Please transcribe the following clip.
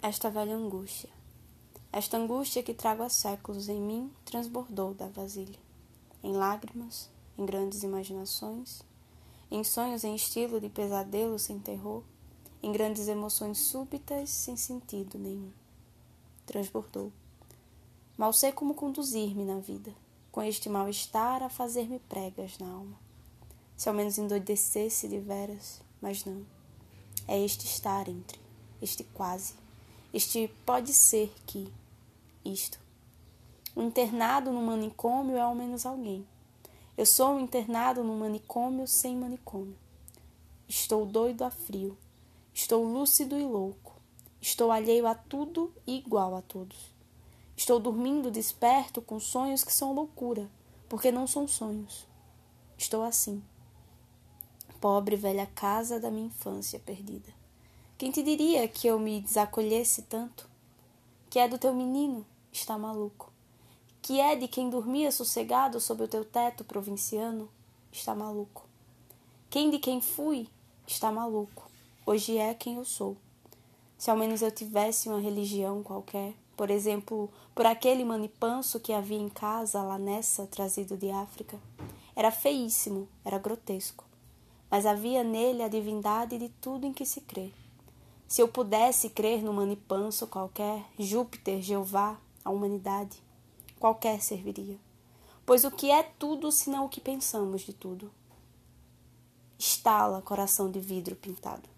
esta velha angústia. Esta angústia que trago há séculos em mim transbordou da vasilha. Em lágrimas, em grandes imaginações, em sonhos em estilo de pesadelo sem terror, em grandes emoções súbitas sem sentido nenhum. Transbordou. Mal sei como conduzir-me na vida, com este mal-estar a fazer-me pregas na alma. Se ao menos endoidecesse de veras, mas não. É este estar entre, este quase este pode ser que isto. Um internado no manicômio é ao menos alguém. Eu sou um internado no manicômio sem manicômio. Estou doido a frio. Estou lúcido e louco. Estou alheio a tudo e igual a todos. Estou dormindo desperto com sonhos que são loucura, porque não são sonhos. Estou assim. Pobre velha casa da minha infância perdida. Quem te diria que eu me desacolhesse tanto? Que é do teu menino, está maluco. Que é de quem dormia sossegado sob o teu teto provinciano, está maluco. Quem de quem fui, está maluco. Hoje é quem eu sou. Se ao menos eu tivesse uma religião qualquer, por exemplo, por aquele manipanso que havia em casa lá nessa, trazido de África, era feíssimo, era grotesco, mas havia nele a divindade de tudo em que se crê. Se eu pudesse crer no manipanso qualquer, Júpiter, Jeová, a humanidade, qualquer serviria. Pois o que é tudo senão o que pensamos de tudo? Estala coração de vidro pintado.